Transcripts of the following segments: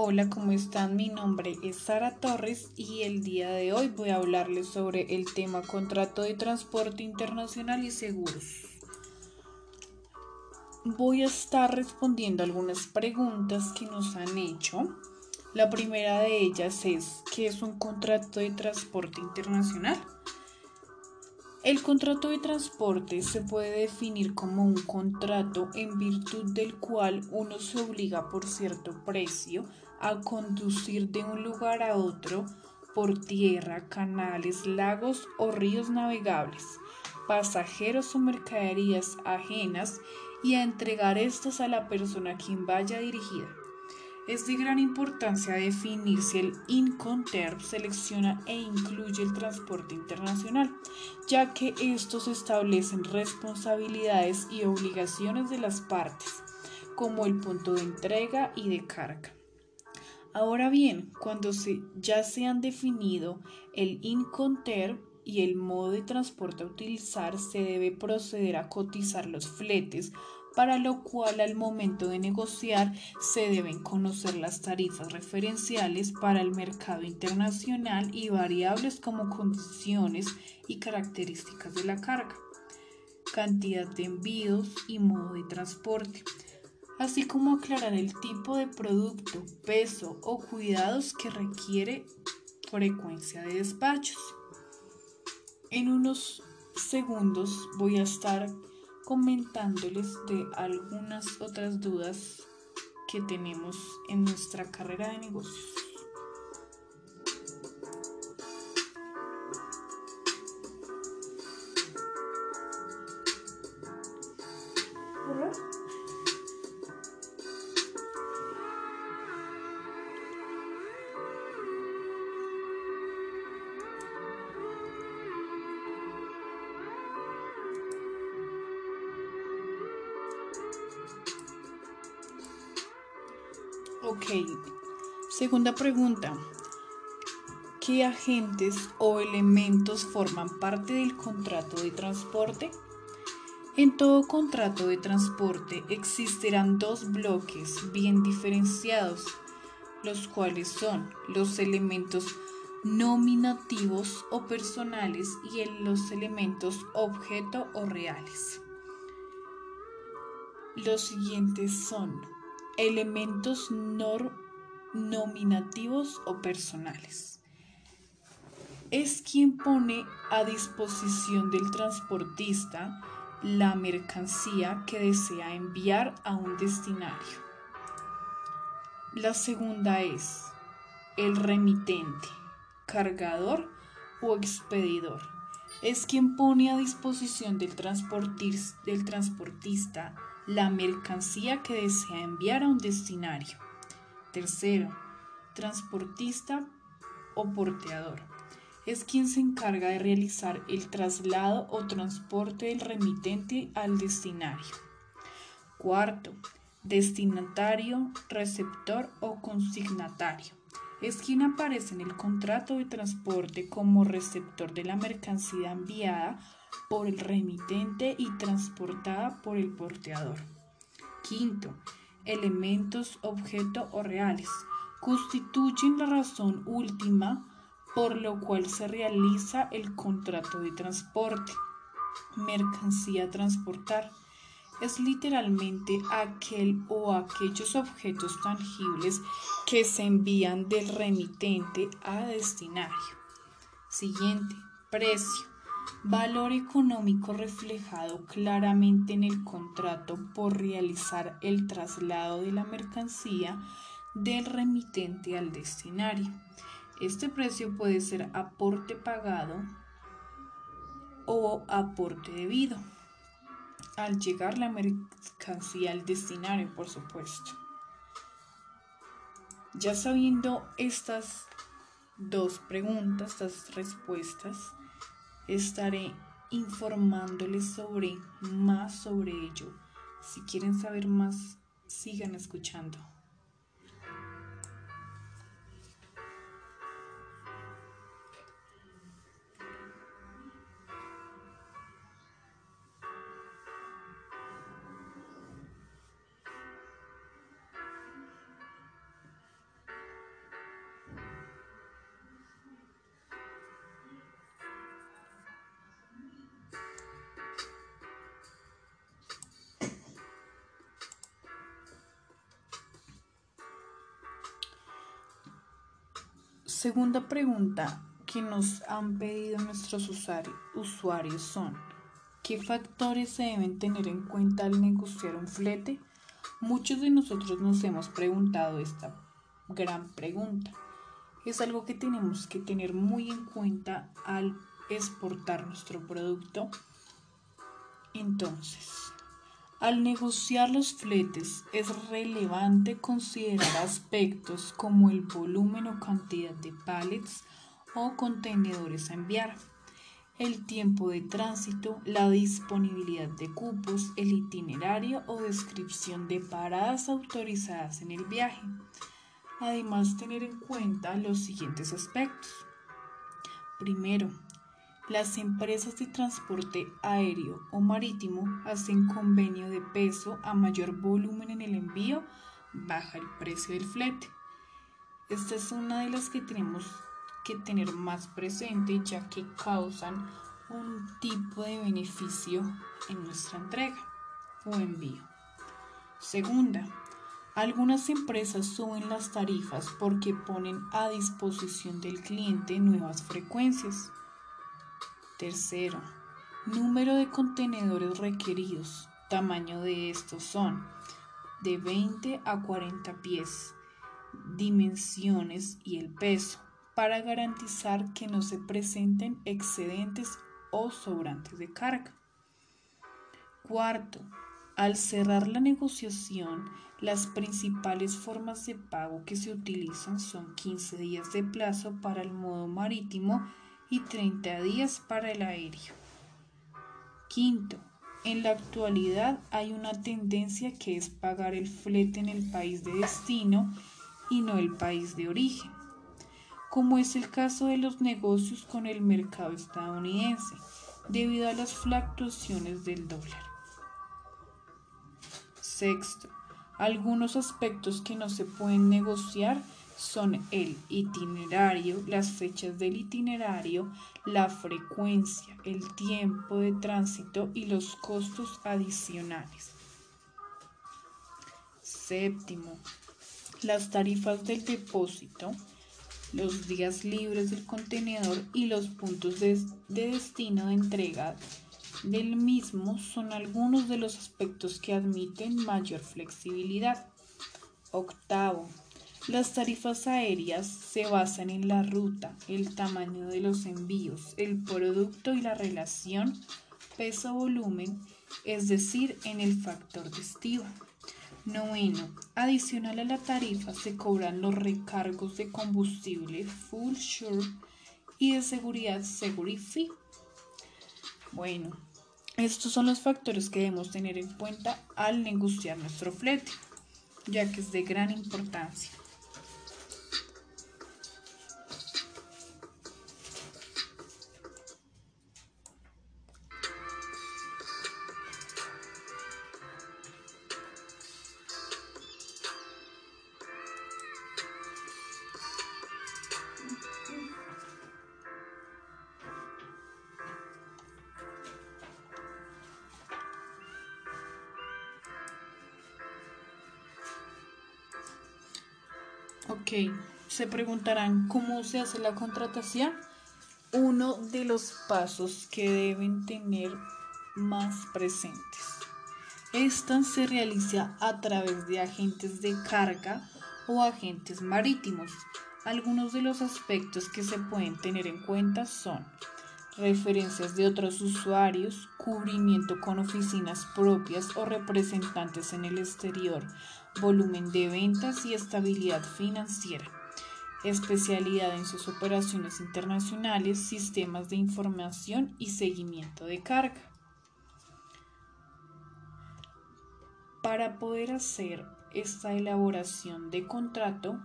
Hola, ¿cómo están? Mi nombre es Sara Torres y el día de hoy voy a hablarles sobre el tema contrato de transporte internacional y seguros. Voy a estar respondiendo algunas preguntas que nos han hecho. La primera de ellas es, ¿qué es un contrato de transporte internacional? El contrato de transporte se puede definir como un contrato en virtud del cual uno se obliga por cierto precio a conducir de un lugar a otro por tierra, canales, lagos o ríos navegables, pasajeros o mercaderías ajenas y a entregar estas a la persona a quien vaya dirigida. Es de gran importancia definir si el Incoterm selecciona e incluye el transporte internacional, ya que estos establecen responsabilidades y obligaciones de las partes, como el punto de entrega y de carga. Ahora bien, cuando ya se han definido el Incoterm y el modo de transporte a utilizar, se debe proceder a cotizar los fletes para lo cual al momento de negociar se deben conocer las tarifas referenciales para el mercado internacional y variables como condiciones y características de la carga, cantidad de envíos y modo de transporte, así como aclarar el tipo de producto, peso o cuidados que requiere frecuencia de despachos. En unos segundos voy a estar comentándoles de algunas otras dudas que tenemos en nuestra carrera de negocios. Segunda pregunta. ¿Qué agentes o elementos forman parte del contrato de transporte? En todo contrato de transporte existirán dos bloques bien diferenciados, los cuales son los elementos nominativos o personales y los elementos objeto o reales. Los siguientes son elementos nominativos o personales. Es quien pone a disposición del transportista la mercancía que desea enviar a un destinario. La segunda es el remitente, cargador o expedidor. Es quien pone a disposición del, transportista la mercancía que desea enviar a un destinario. Tercero, transportista o porteador. Es quien se encarga de realizar el traslado o transporte del remitente al destinario. Cuarto, destinatario, receptor o consignatario. Es quien aparece en el contrato de transporte como receptor de la mercancía enviada por el remitente y transportada por el porteador. Quinto, elementos, objeto o reales. Constituyen la razón última por lo cual se realiza el contrato de transporte. Mercancía transportar es literalmente aquel o aquellos objetos tangibles que se envían del remitente a destinario. Siguiente, precio valor económico reflejado claramente en el contrato por realizar el traslado de la mercancía del remitente al destinario. Este precio puede ser aporte pagado o aporte debido al llegar la mercancía al destinario, por supuesto. Ya sabiendo estas dos preguntas, estas respuestas, estaré informándoles sobre más sobre ello. Si quieren saber más, sigan escuchando. Segunda pregunta que nos han pedido nuestros usuarios son, ¿qué factores se deben tener en cuenta al negociar un flete? Muchos de nosotros nos hemos preguntado esta gran pregunta. Es algo que tenemos que tener muy en cuenta al exportar nuestro producto. Entonces, al negociar los fletes es relevante considerar aspectos como el volumen o cantidad de pallets o contenedores a enviar, el tiempo de tránsito, la disponibilidad de cupos, el itinerario o descripción de paradas autorizadas en el viaje. Además, tener en cuenta los siguientes aspectos. Primero, las empresas de transporte aéreo o marítimo hacen convenio de peso a mayor volumen en el envío, baja el precio del flete. Esta es una de las que tenemos que tener más presente ya que causan un tipo de beneficio en nuestra entrega o envío. Segunda, algunas empresas suben las tarifas porque ponen a disposición del cliente nuevas frecuencias. Tercero, número de contenedores requeridos. Tamaño de estos son de 20 a 40 pies, dimensiones y el peso, para garantizar que no se presenten excedentes o sobrantes de carga. Cuarto, al cerrar la negociación, las principales formas de pago que se utilizan son 15 días de plazo para el modo marítimo y 30 días para el aéreo. Quinto, en la actualidad hay una tendencia que es pagar el flete en el país de destino y no el país de origen, como es el caso de los negocios con el mercado estadounidense, debido a las fluctuaciones del dólar. Sexto, algunos aspectos que no se pueden negociar son el itinerario, las fechas del itinerario, la frecuencia, el tiempo de tránsito y los costos adicionales. Séptimo, las tarifas del depósito, los días libres del contenedor y los puntos de, destino de entrega del mismo son algunos de los aspectos que admiten mayor flexibilidad. Octavo, las tarifas aéreas se basan en la ruta, el tamaño de los envíos, el producto y la relación peso-volumen, es decir, en el factor destino. Noveno, adicional a la tarifa se cobran los recargos de combustible Full Sure y de seguridad Security. Bueno, estos son los factores que debemos tener en cuenta al negociar nuestro flete, ya que es de gran importancia. Se preguntarán cómo se hace la contratación. Uno de los pasos que deben tener más presentes. Esta se realiza a través de agentes de carga o agentes marítimos. Algunos de los aspectos que se pueden tener en cuenta son referencias de otros usuarios, cubrimiento con oficinas propias o representantes en el exterior, volumen de ventas y estabilidad financiera, especialidad en sus operaciones internacionales, sistemas de información y seguimiento de carga. Para poder hacer esta elaboración de contrato,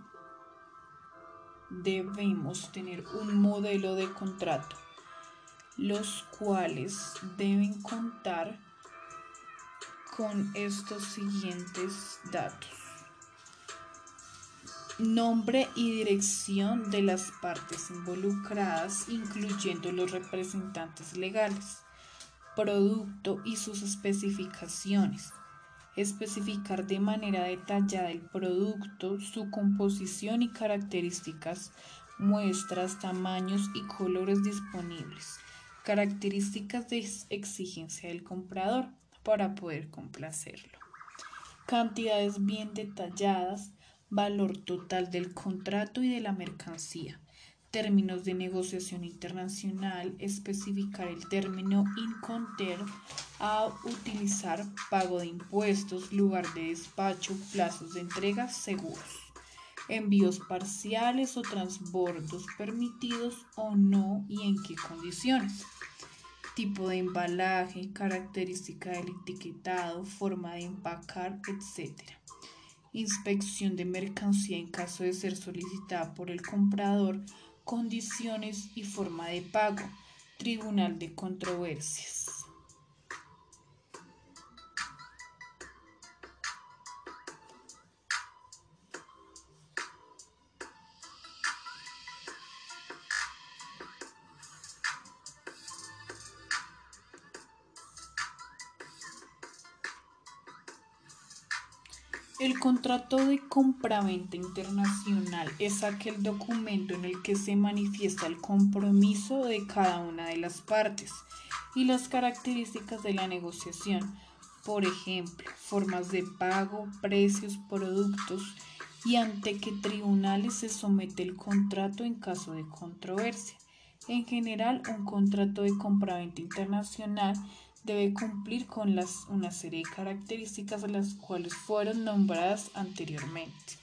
debemos tener un modelo de contrato los cuales deben contar con estos siguientes datos. Nombre y dirección de las partes involucradas, incluyendo los representantes legales. Producto y sus especificaciones. Especificar de manera detallada el producto, su composición y características muestras, tamaños y colores disponibles, características de exigencia del comprador para poder complacerlo, cantidades bien detalladas, valor total del contrato y de la mercancía, términos de negociación internacional, especificar el término inconter a utilizar pago de impuestos, lugar de despacho, plazos de entrega seguros, envíos parciales o transbordos permitidos o no y en qué condiciones, tipo de embalaje, característica del etiquetado, forma de empacar, etc. Inspección de mercancía en caso de ser solicitada por el comprador condiciones y forma de pago, Tribunal de Controversias. Contrato de compraventa internacional es aquel documento en el que se manifiesta el compromiso de cada una de las partes y las características de la negociación, por ejemplo, formas de pago, precios, productos y ante qué tribunales se somete el contrato en caso de controversia. En general, un contrato de compraventa internacional debe cumplir con las, una serie de características de las cuales fueron nombradas anteriormente.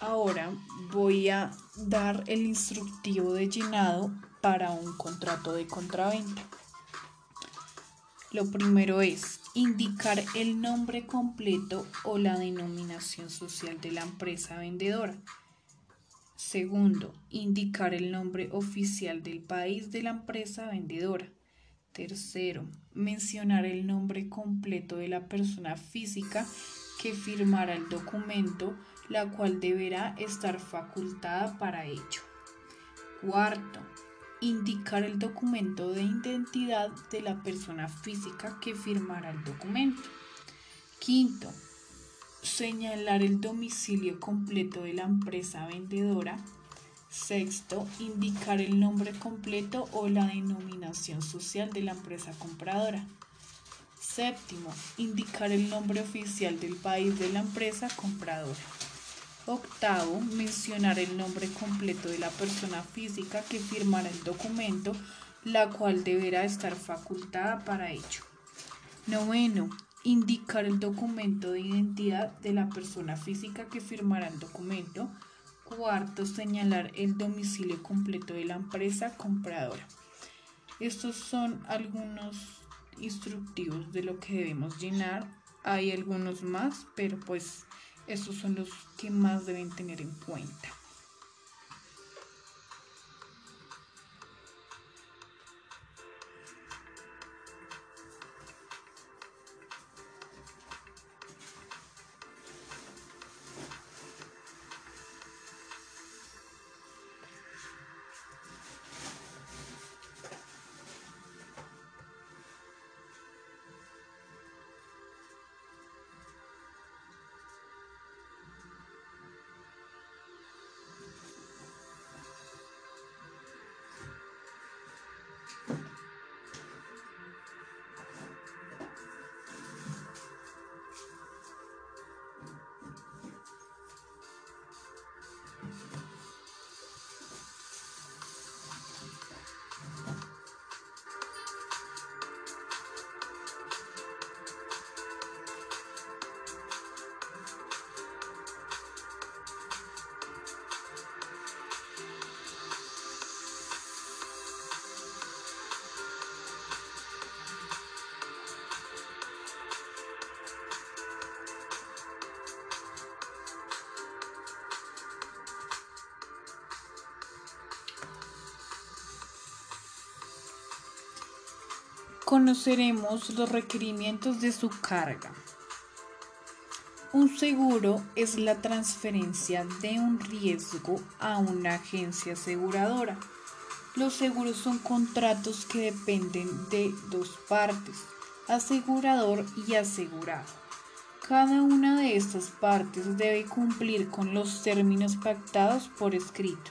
Ahora voy a dar el instructivo de llenado para un contrato de contraventa. Lo primero es indicar el nombre completo o la denominación social de la empresa vendedora. Segundo, indicar el nombre oficial del país de la empresa vendedora. Tercero, mencionar el nombre completo de la persona física que firmará el documento, la cual deberá estar facultada para ello. Cuarto, indicar el documento de identidad de la persona física que firmará el documento. Quinto, señalar el domicilio completo de la empresa vendedora. Sexto, indicar el nombre completo o la denominación social de la empresa compradora. Séptimo, indicar el nombre oficial del país de la empresa compradora. Octavo, mencionar el nombre completo de la persona física que firmará el documento, la cual deberá estar facultada para ello. Noveno, indicar el documento de identidad de la persona física que firmará el documento. Cuarto, señalar el domicilio completo de la empresa compradora. Estos son algunos instructivos de lo que debemos llenar. Hay algunos más, pero pues estos son los que más deben tener en cuenta. Conoceremos los requerimientos de su carga. Un seguro es la transferencia de un riesgo a una agencia aseguradora. Los seguros son contratos que dependen de dos partes, asegurador y asegurado. Cada una de estas partes debe cumplir con los términos pactados por escrito.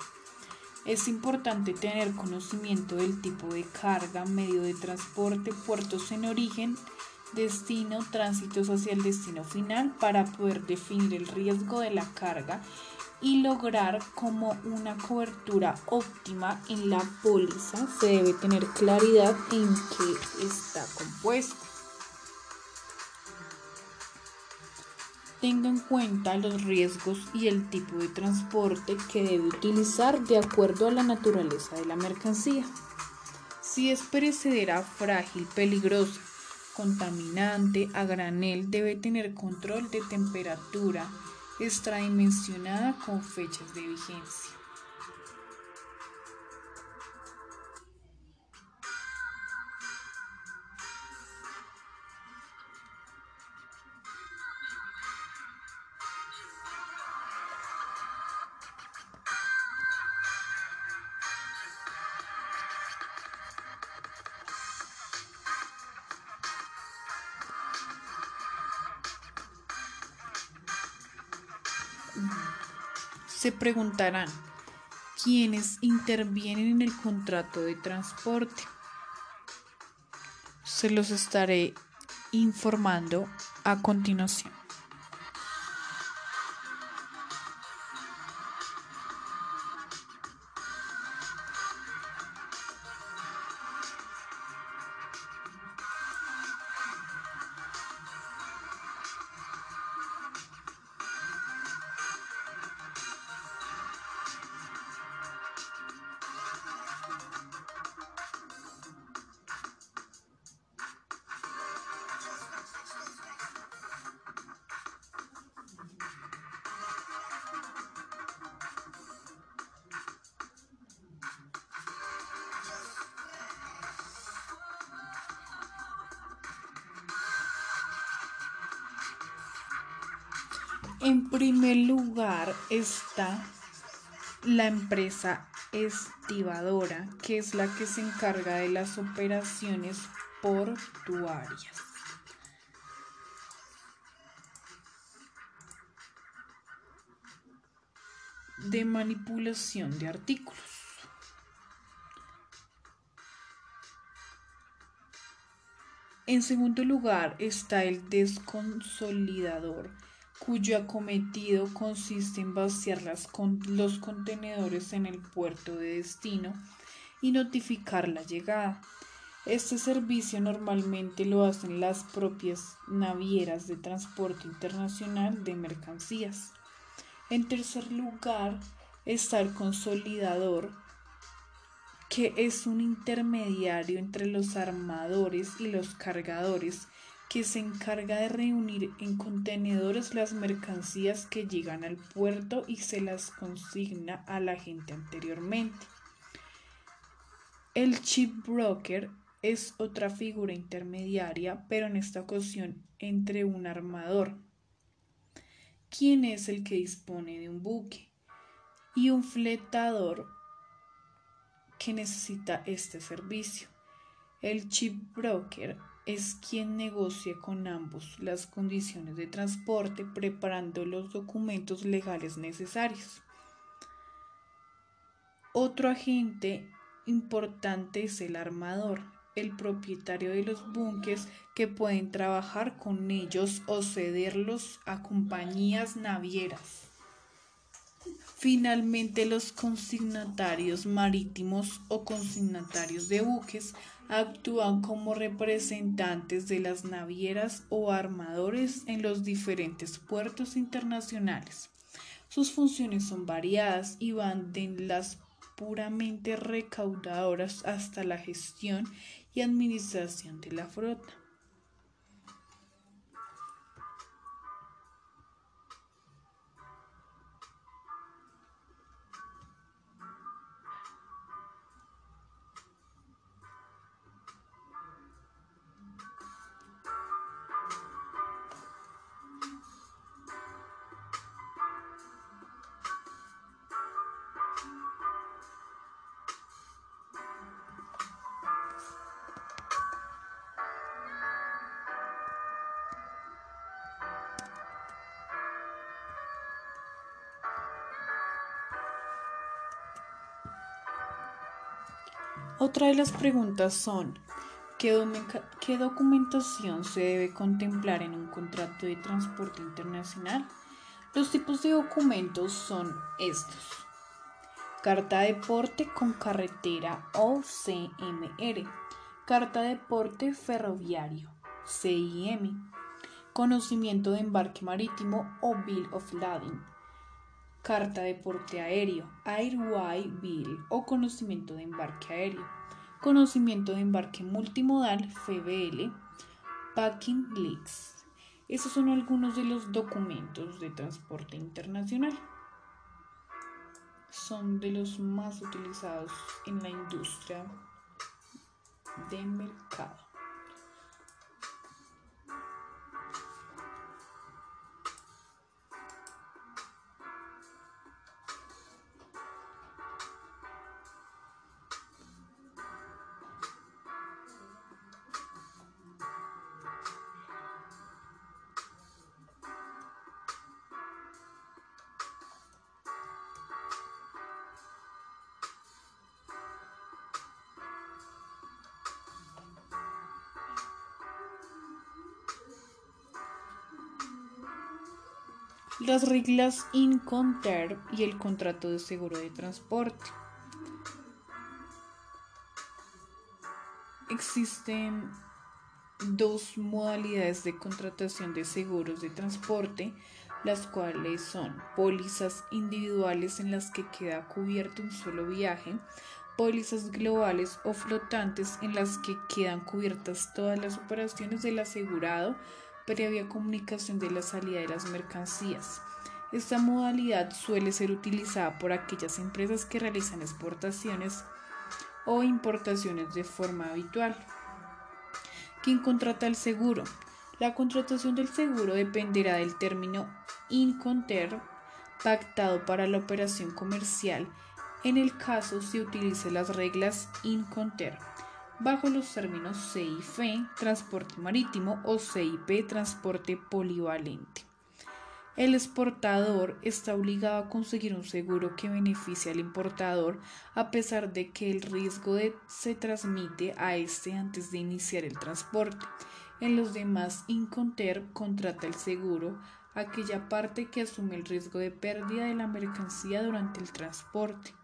Es importante tener conocimiento del tipo de carga, medio de transporte, puertos en origen, destino, tránsitos hacia el destino final para poder definir el riesgo de la carga y lograr como una cobertura óptima en la póliza se debe tener claridad en qué está compuesta. Tenga en cuenta los riesgos y el tipo de transporte que debe utilizar de acuerdo a la naturaleza de la mercancía. Si es perecedera, frágil, peligrosa, contaminante, a granel, debe tener control de temperatura, extradimensionada con fechas de vigencia. Preguntarán, ¿quiénes intervienen en el contrato de transporte? Se los estaré informando a continuación. En primer lugar está la empresa estibadora, que es la que se encarga de las operaciones portuarias. de manipulación de artículos. En segundo lugar está el desconsolidador cuyo acometido consiste en vaciar los contenedores en el puerto de destino y notificar la llegada. Este servicio normalmente lo hacen las propias navieras de transporte internacional de mercancías. En tercer lugar está el consolidador, que es un intermediario entre los armadores y los cargadores que se encarga de reunir en contenedores las mercancías que llegan al puerto y se las consigna a la gente anteriormente. El chip broker es otra figura intermediaria, pero en esta ocasión entre un armador, quien es el que dispone de un buque, y un fletador que necesita este servicio. El chip broker es quien negocia con ambos las condiciones de transporte preparando los documentos legales necesarios. Otro agente importante es el armador, el propietario de los buques que pueden trabajar con ellos o cederlos a compañías navieras. Finalmente, los consignatarios marítimos o consignatarios de buques actúan como representantes de las navieras o armadores en los diferentes puertos internacionales. Sus funciones son variadas y van de las puramente recaudadoras hasta la gestión y administración de la flota. Otra de las preguntas son, ¿qué, documentación se debe contemplar en un contrato de transporte internacional? Los tipos de documentos son estos. Carta de porte con carretera o CMR. Carta de porte ferroviario CIM. Conocimiento de embarque marítimo o Bill of Lading carta de porte aéreo, Airway Bill o conocimiento de embarque aéreo, conocimiento de embarque multimodal, FBL, Packing Leaks. Esos son algunos de los documentos de transporte internacional. Son de los más utilizados en la industria de mercado. Las reglas Inconter y el contrato de seguro de transporte. Existen dos modalidades de contratación de seguros de transporte, las cuales son pólizas individuales en las que queda cubierto un solo viaje, pólizas globales o flotantes en las que quedan cubiertas todas las operaciones del asegurado previa comunicación de la salida de las mercancías. Esta modalidad suele ser utilizada por aquellas empresas que realizan exportaciones o importaciones de forma habitual. ¿Quién contrata el seguro? La contratación del seguro dependerá del término inconter pactado para la operación comercial en el caso se utilicen las reglas inconter bajo los términos CIF, transporte marítimo, o CIP, transporte polivalente. El exportador está obligado a conseguir un seguro que beneficie al importador a pesar de que el riesgo se transmite a este antes de iniciar el transporte. En los demás, Inconter contrata el seguro aquella parte que asume el riesgo de pérdida de la mercancía durante el transporte.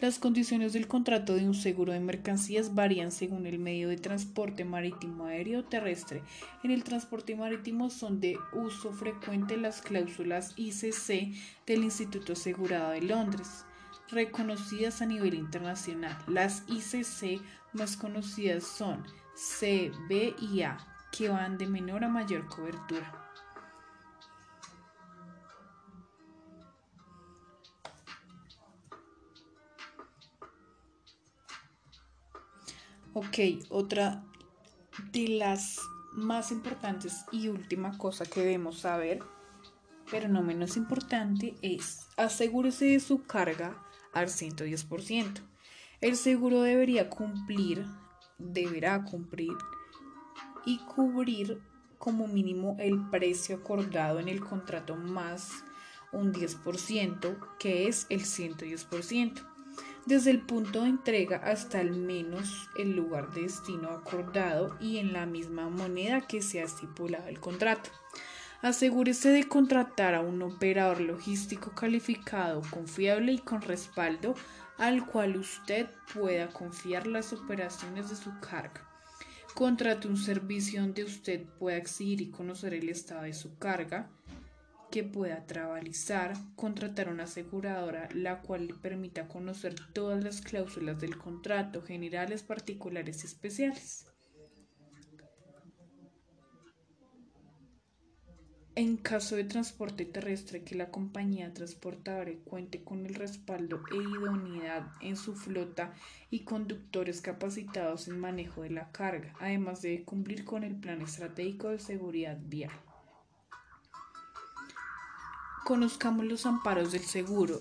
Las condiciones del contrato de un seguro de mercancías varían según el medio de transporte marítimo, aéreo o terrestre. En el transporte marítimo son de uso frecuente las cláusulas ICC del Instituto Asegurado de Londres, reconocidas a nivel internacional. Las ICC más conocidas son C, B y A, que van de menor a mayor cobertura. Ok, otra de las más importantes y última cosa que debemos saber, pero no menos importante, es asegúrese de su carga al 110%. El seguro debería cumplir, deberá cumplir y cubrir como mínimo el precio acordado en el contrato más un 10%, que es el 110% desde el punto de entrega hasta al menos el lugar de destino acordado y en la misma moneda que se ha estipulado el contrato. Asegúrese de contratar a un operador logístico calificado, confiable y con respaldo al cual usted pueda confiar las operaciones de su carga. Contrate un servicio donde usted pueda exigir y conocer el estado de su carga que pueda trabalizar, contratar una aseguradora la cual le permita conocer todas las cláusulas del contrato, generales, particulares y especiales. En caso de transporte terrestre, que la compañía transportadora cuente con el respaldo e idoneidad en su flota y conductores capacitados en manejo de la carga, además de cumplir con el plan estratégico de seguridad vial. Conozcamos los amparos del seguro.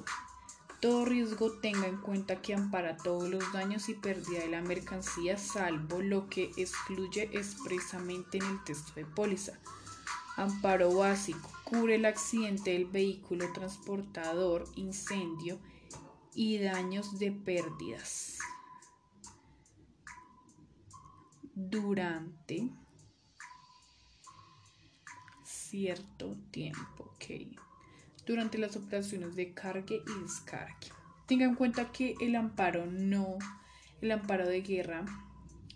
Todo riesgo tenga en cuenta que ampara todos los daños y pérdida de la mercancía, salvo lo que excluye expresamente en el texto de póliza. Amparo básico. Cubre el accidente del vehículo transportador, incendio y daños de pérdidas. Durante cierto tiempo. Okay. Durante las operaciones de cargue y descargue. Tenga en cuenta que el amparo no, el amparo de guerra,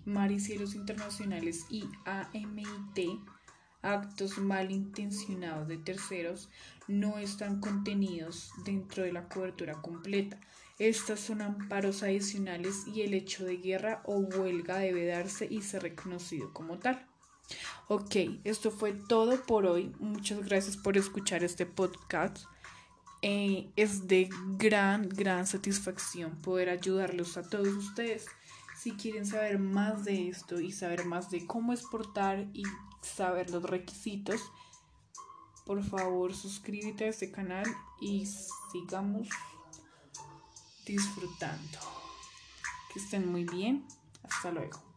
mar internacionales y AMIT, actos malintencionados de terceros, no están contenidos dentro de la cobertura completa. Estas son amparos adicionales y el hecho de guerra o huelga debe darse y ser reconocido como tal. Ok, esto fue todo por hoy. Muchas gracias por escuchar este podcast. Eh, es de gran, gran satisfacción poder ayudarlos a todos ustedes. Si quieren saber más de esto y saber más de cómo exportar y saber los requisitos, por favor suscríbete a este canal y sigamos disfrutando. Que estén muy bien. Hasta luego.